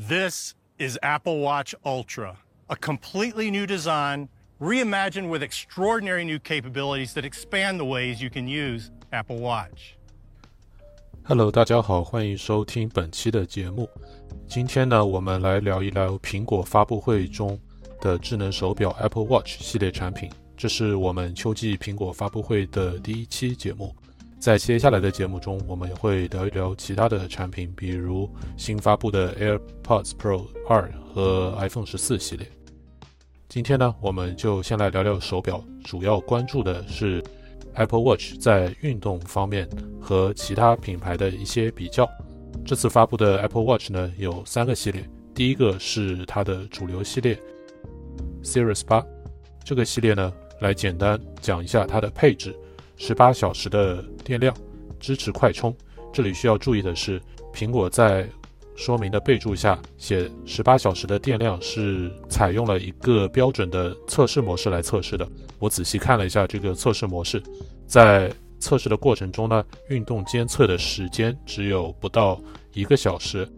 This is Apple Watch Ultra, a completely new design, reimagined with extraordinary new capabilities that expand the ways you can use Apple Watch. Hello，大家好，欢迎收听本期的节目。今天呢，我们来聊一聊苹果发布会中的智能手表 Apple Watch 系列产品。这是我们秋季苹果发布会的第一期节目。在接下来的节目中，我们也会聊一聊其他的产品，比如新发布的 AirPods Pro 二和 iPhone 十四系列。今天呢，我们就先来聊聊手表，主要关注的是 Apple Watch 在运动方面和其他品牌的一些比较。这次发布的 Apple Watch 呢，有三个系列，第一个是它的主流系列 Series 八，这个系列呢，来简单讲一下它的配置。十八小时的电量，支持快充。这里需要注意的是，苹果在说明的备注下写十八小时的电量是采用了一个标准的测试模式来测试的。我仔细看了一下这个测试模式，在测试的过程中呢，运动监测的时间只有不到一个小时。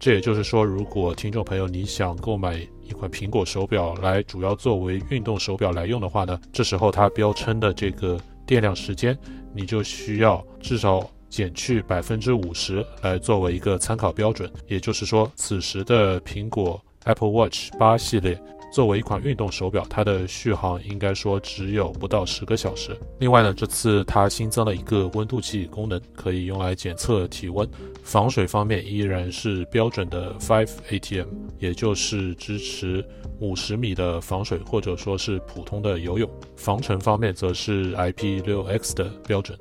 这也就是说，如果听众朋友你想购买一款苹果手表来主要作为运动手表来用的话呢，这时候它标称的这个。电量时间，你就需要至少减去百分之五十来作为一个参考标准。也就是说，此时的苹果 Apple Watch 八系列作为一款运动手表，它的续航应该说只有不到十个小时。另外呢，这次它新增了一个温度计功能，可以用来检测体温。防水方面依然是标准的 Five ATM，也就是支持。五十米的防水，或者说是普通的游泳。防尘方面则是 IP6X 的标准。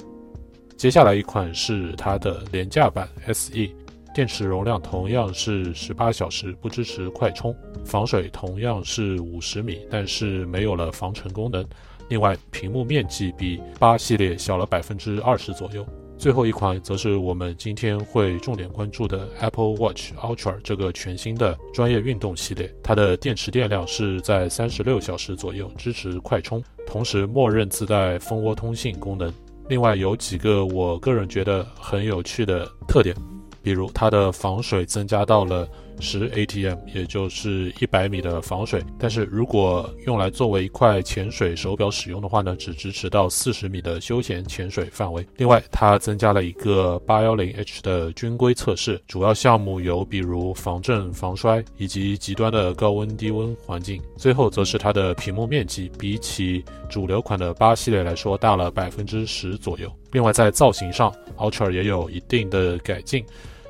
接下来一款是它的廉价版 SE，电池容量同样是十八小时，不支持快充。防水同样是五十米，但是没有了防尘功能。另外，屏幕面积比八系列小了百分之二十左右。最后一款则是我们今天会重点关注的 Apple Watch Ultra 这个全新的专业运动系列，它的电池电量是在三十六小时左右，支持快充，同时默认自带蜂窝通信功能。另外有几个我个人觉得很有趣的特点，比如它的防水增加到了。十 ATM，也就是一百米的防水，但是如果用来作为一块潜水手表使用的话呢，只支持到四十米的休闲潜水范围。另外，它增加了一个八幺零 H 的军规测试，主要项目有比如防震、防摔以及极端的高温低温环境。最后则是它的屏幕面积，比起主流款的八系列来说大了百分之十左右。另外，在造型上，Ultra 也有一定的改进。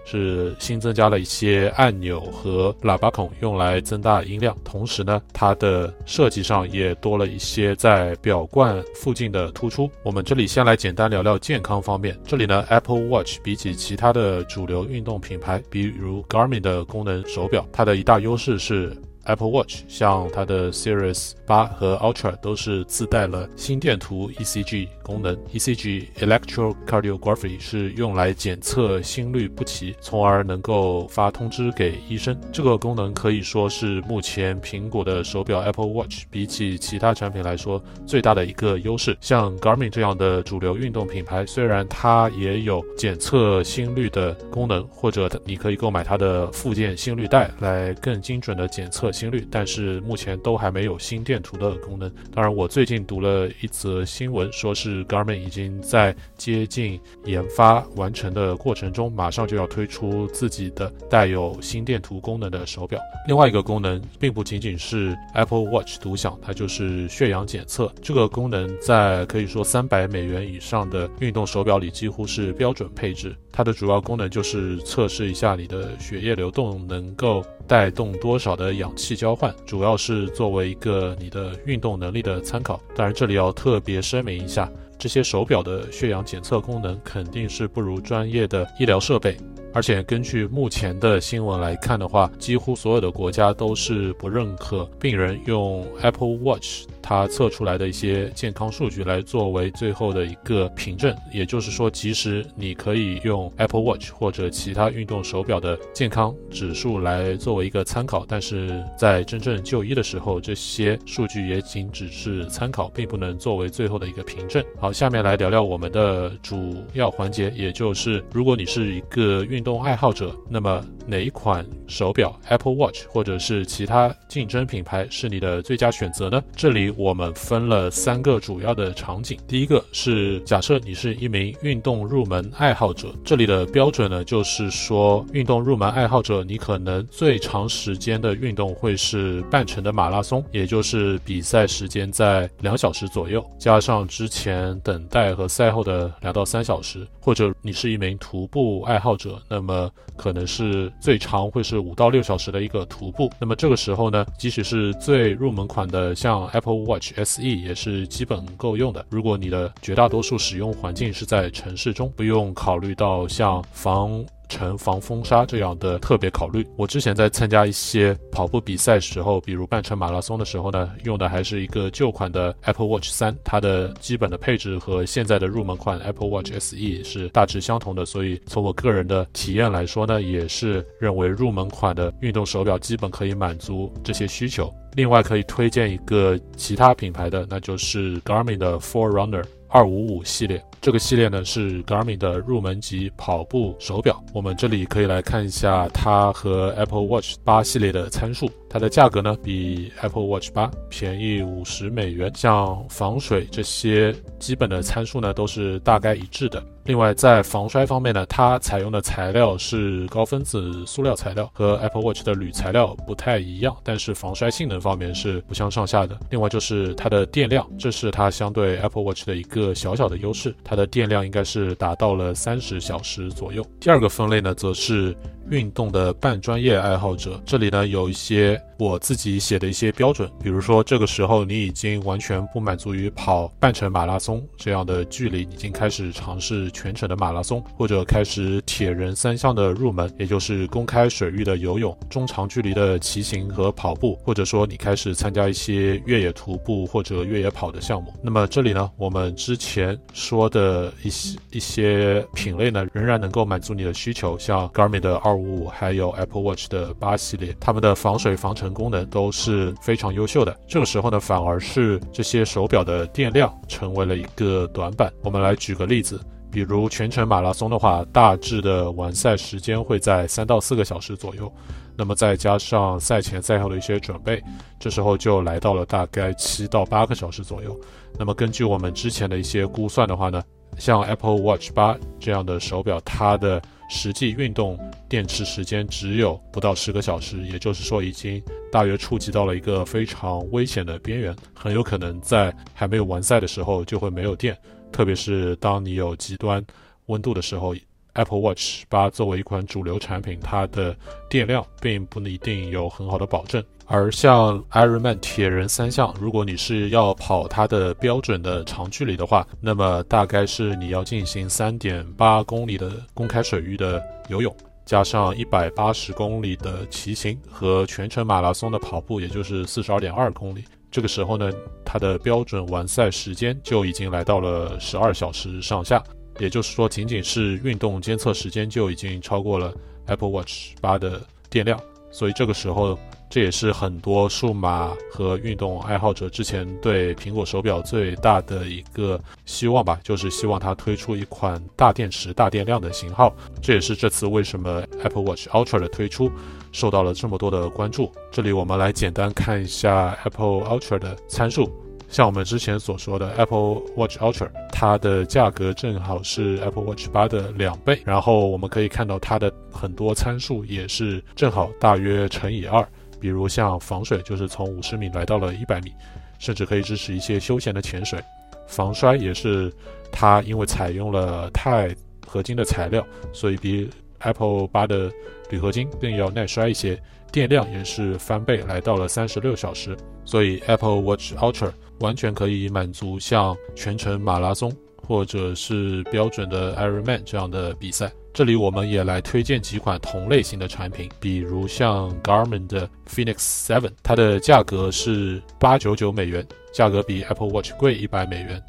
是新增加了一些按钮和喇叭孔，用来增大音量。同时呢，它的设计上也多了一些在表冠附近的突出。我们这里先来简单聊聊健康方面。这里呢，Apple Watch 比起其他的主流运动品牌，比如 Garmin 的功能手表，它的一大优势是。Apple Watch 像它的 Series 八和 Ultra 都是自带了心电图 ECG 功能。ECG Electrocardiography 是用来检测心律不齐，从而能够发通知给医生。这个功能可以说是目前苹果的手表 Apple Watch 比起其他产品来说最大的一个优势。像 Garmin 这样的主流运动品牌，虽然它也有检测心率的功能，或者你可以购买它的附件心率带来更精准的检测。心率，但是目前都还没有心电图的功能。当然，我最近读了一则新闻，说是 Garmin 已经在接近研发完成的过程中，马上就要推出自己的带有心电图功能的手表。另外一个功能，并不仅仅是 Apple Watch 独享，它就是血氧检测。这个功能在可以说三百美元以上的运动手表里几乎是标准配置。它的主要功能就是测试一下你的血液流动能够带动多少的氧气交换，主要是作为一个你的运动能力的参考。当然，这里要特别声明一下，这些手表的血氧检测功能肯定是不如专业的医疗设备。而且根据目前的新闻来看的话，几乎所有的国家都是不认可病人用 Apple Watch 它测出来的一些健康数据来作为最后的一个凭证。也就是说，即使你可以用 Apple Watch 或者其他运动手表的健康指数来作为一个参考，但是在真正就医的时候，这些数据也仅只是参考，并不能作为最后的一个凭证。好，下面来聊聊我们的主要环节，也就是如果你是一个运动爱好者，那么哪一款手表 Apple Watch 或者是其他竞争品牌是你的最佳选择呢？这里我们分了三个主要的场景。第一个是假设你是一名运动入门爱好者，这里的标准呢，就是说运动入门爱好者，你可能最长时间的运动会是半程的马拉松，也就是比赛时间在两小时左右，加上之前等待和赛后的两到三小时，或者你是一名徒步爱好者，那么可能是最长会是五到六小时的一个徒步。那么这个时候呢，即使是最入门款的，像 Apple Watch SE 也是基本够用的。如果你的绝大多数使用环境是在城市中，不用考虑到像防。成防风沙这样的特别考虑。我之前在参加一些跑步比赛时候，比如半程马拉松的时候呢，用的还是一个旧款的 Apple Watch 三，它的基本的配置和现在的入门款 Apple Watch SE 是大致相同的。所以从我个人的体验来说呢，也是认为入门款的运动手表基本可以满足这些需求。另外可以推荐一个其他品牌的，那就是 Garmin 的 Forerunner 二五五系列。这个系列呢是 Garmin 的入门级跑步手表。我们这里可以来看一下它和 Apple Watch 八系列的参数。它的价格呢比 Apple Watch 八便宜五十美元，像防水这些基本的参数呢都是大概一致的。另外，在防摔方面呢，它采用的材料是高分子塑料材料，和 Apple Watch 的铝材料不太一样，但是防摔性能方面是不相上下的。另外就是它的电量，这是它相对 Apple Watch 的一个小小的优势，它的电量应该是达到了三十小时左右。第二个分类呢，则是运动的半专业爱好者，这里呢有一些。我自己写的一些标准，比如说这个时候你已经完全不满足于跑半程马拉松这样的距离，已经开始尝试全程的马拉松，或者开始铁人三项的入门，也就是公开水域的游泳、中长距离的骑行和跑步，或者说你开始参加一些越野徒步或者越野跑的项目。那么这里呢，我们之前说的一些一些品类呢，仍然能够满足你的需求，像 Garmin 的二五五，还有 Apple Watch 的八系列，它们的防水防尘。功能都是非常优秀的。这个时候呢，反而是这些手表的电量成为了一个短板。我们来举个例子，比如全程马拉松的话，大致的完赛时间会在三到四个小时左右。那么再加上赛前赛后的一些准备，这时候就来到了大概七到八个小时左右。那么根据我们之前的一些估算的话呢，像 Apple Watch 八这样的手表，它的实际运动电池时间只有不到十个小时，也就是说，已经大约触及到了一个非常危险的边缘，很有可能在还没有完赛的时候就会没有电。特别是当你有极端温度的时候，Apple Watch 八作为一款主流产品，它的电量并不一定有很好的保证。而像 Ironman 铁人三项，如果你是要跑它的标准的长距离的话，那么大概是你要进行三点八公里的公开水域的游泳，加上一百八十公里的骑行和全程马拉松的跑步，也就是四十二点二公里。这个时候呢，它的标准完赛时间就已经来到了十二小时上下，也就是说，仅仅是运动监测时间就已经超过了 Apple Watch 八的电量。所以这个时候。这也是很多数码和运动爱好者之前对苹果手表最大的一个希望吧，就是希望它推出一款大电池、大电量的型号。这也是这次为什么 Apple Watch Ultra 的推出受到了这么多的关注。这里我们来简单看一下 Apple Ultra 的参数。像我们之前所说的 Apple Watch Ultra，它的价格正好是 Apple Watch 八的两倍，然后我们可以看到它的很多参数也是正好大约乘以二。比如像防水，就是从五十米来到了一百米，甚至可以支持一些休闲的潜水。防摔也是它因为采用了钛合金的材料，所以比 Apple 八的铝合金更要耐摔一些。电量也是翻倍，来到了三十六小时。所以 Apple Watch Ultra 完全可以满足像全程马拉松或者是标准的 Ironman 这样的比赛。这里我们也来推荐几款同类型的产品，比如像 Garmin 的 Phoenix Seven，它的价格是八九九美元，价格比 Apple Watch 贵一百美元，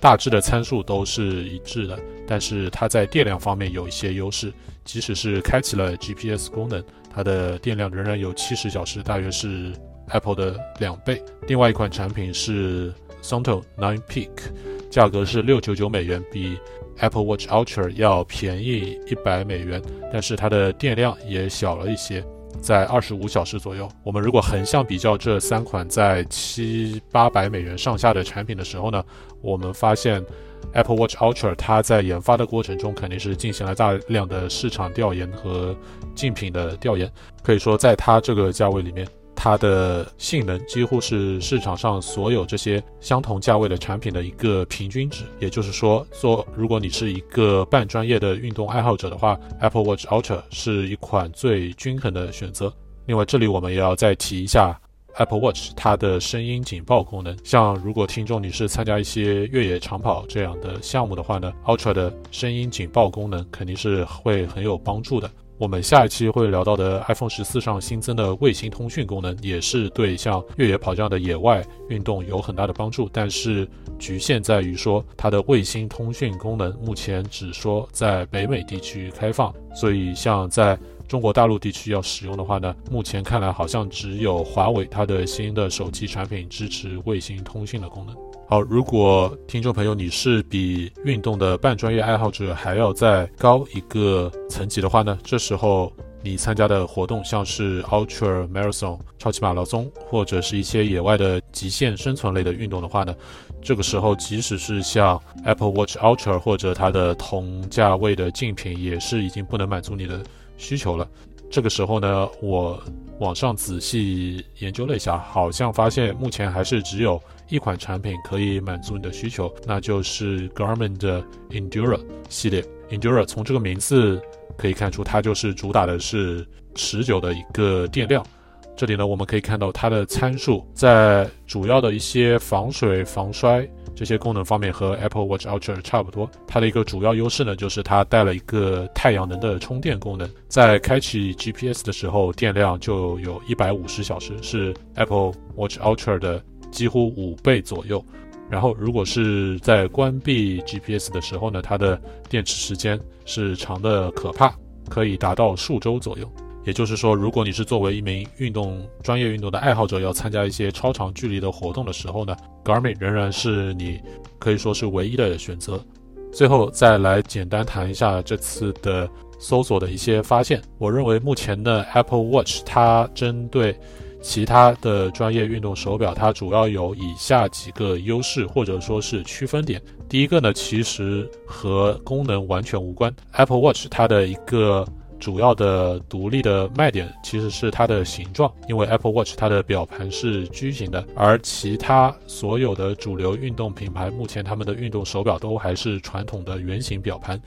大致的参数都是一致的，但是它在电量方面有一些优势，即使是开启了 GPS 功能，它的电量仍然有七十小时，大约是 Apple 的两倍。另外一款产品是 Sonto Nine Peak，价格是六九九美元，比 Apple Watch Ultra 要便宜一百美元，但是它的电量也小了一些。在二十五小时左右。我们如果横向比较这三款在七八百美元上下的产品的时候呢，我们发现 Apple Watch Ultra 它在研发的过程中肯定是进行了大量的市场调研和竞品的调研。可以说，在它这个价位里面。它的性能几乎是市场上所有这些相同价位的产品的一个平均值，也就是说，说如果你是一个半专业的运动爱好者的话，Apple Watch Ultra 是一款最均衡的选择。另外，这里我们也要再提一下 Apple Watch 它的声音警报功能。像如果听众你是参加一些越野长跑这样的项目的话呢，Ultra 的声音警报功能肯定是会很有帮助的。我们下一期会聊到的 iPhone 十四上新增的卫星通讯功能，也是对像越野跑这样的野外运动有很大的帮助。但是局限在于说，它的卫星通讯功能目前只说在北美地区开放，所以像在中国大陆地区要使用的话呢，目前看来好像只有华为它的新的手机产品支持卫星通讯的功能。好，如果听众朋友你是比运动的半专业爱好者还要再高一个层级的话呢，这时候你参加的活动像是 Ultra Marathon 超级马拉松，或者是一些野外的极限生存类的运动的话呢，这个时候即使是像 Apple Watch Ultra 或者它的同价位的竞品，也是已经不能满足你的需求了。这个时候呢，我网上仔细研究了一下，好像发现目前还是只有。一款产品可以满足你的需求，那就是 Garmin 的 Endura 系列。Endura 从这个名字可以看出，它就是主打的是持久的一个电量。这里呢，我们可以看到它的参数在主要的一些防水、防摔这些功能方面和 Apple Watch Ultra 差不多。它的一个主要优势呢，就是它带了一个太阳能的充电功能，在开启 GPS 的时候，电量就有一百五十小时，是 Apple Watch Ultra 的。几乎五倍左右，然后如果是在关闭 GPS 的时候呢，它的电池时间是长的可怕，可以达到数周左右。也就是说，如果你是作为一名运动专业运动的爱好者，要参加一些超长距离的活动的时候呢，Garmin 仍然是你可以说是唯一的选择。最后再来简单谈一下这次的搜索的一些发现。我认为目前的 Apple Watch 它针对其他的专业运动手表，它主要有以下几个优势或者说是区分点。第一个呢，其实和功能完全无关。Apple Watch 它的一个主要的独立的卖点其实是它的形状，因为 Apple Watch 它的表盘是矩形的，而其他所有的主流运动品牌目前他们的运动手表都还是传统的圆形表盘。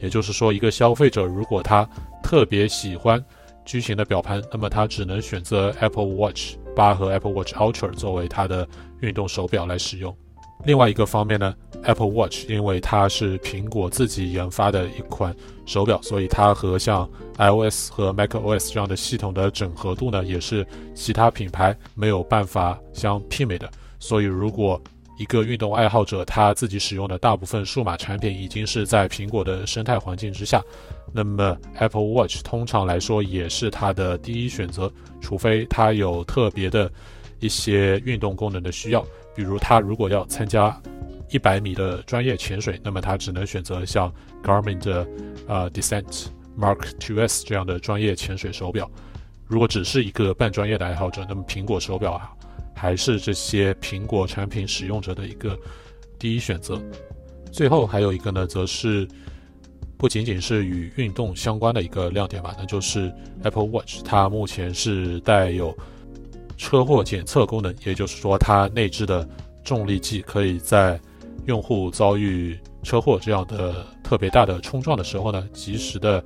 也就是说，一个消费者如果他特别喜欢。矩形的表盘，那么它只能选择 Apple Watch 八和 Apple Watch Ultra 作为它的运动手表来使用。另外一个方面呢，Apple Watch 因为它是苹果自己研发的一款手表，所以它和像 iOS 和 macOS 这样的系统的整合度呢，也是其他品牌没有办法相媲美的。所以如果一个运动爱好者，他自己使用的大部分数码产品已经是在苹果的生态环境之下，那么 Apple Watch 通常来说也是他的第一选择，除非他有特别的一些运动功能的需要，比如他如果要参加一百米的专业潜水，那么他只能选择像 Garmin 的呃 Descent Mark Two S 这样的专业潜水手表。如果只是一个半专业的爱好者，那么苹果手表啊。还是这些苹果产品使用者的一个第一选择。最后还有一个呢，则是不仅仅是与运动相关的一个亮点吧，那就是 Apple Watch 它目前是带有车祸检测功能，也就是说它内置的重力计可以在用户遭遇车祸这样的特别大的冲撞的时候呢，及时的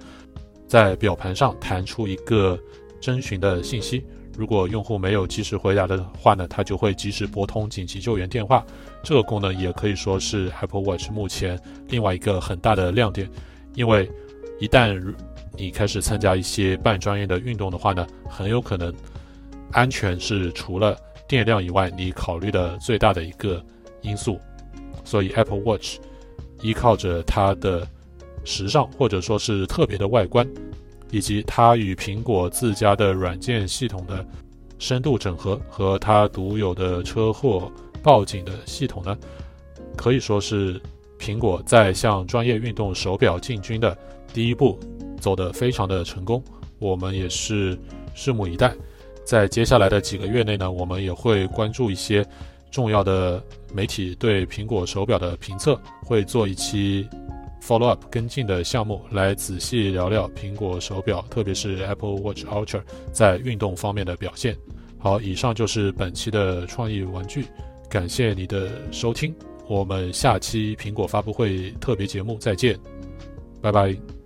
在表盘上弹出一个征询的信息。如果用户没有及时回答的话呢，它就会及时拨通紧急救援电话。这个功能也可以说是 Apple Watch 目前另外一个很大的亮点。因为一旦你开始参加一些半专业的运动的话呢，很有可能安全是除了电量以外，你考虑的最大的一个因素。所以 Apple Watch 依靠着它的时尚或者说是特别的外观，以及它与苹果自家的软件系统的深度整合和它独有的车祸报警的系统呢，可以说是苹果在向专业运动手表进军的第一步走得非常的成功。我们也是拭目以待，在接下来的几个月内呢，我们也会关注一些重要的媒体对苹果手表的评测，会做一期 follow up 跟进的项目，来仔细聊聊苹果手表，特别是 Apple Watch Ultra 在运动方面的表现。好，以上就是本期的创意玩具，感谢你的收听，我们下期苹果发布会特别节目再见，拜拜。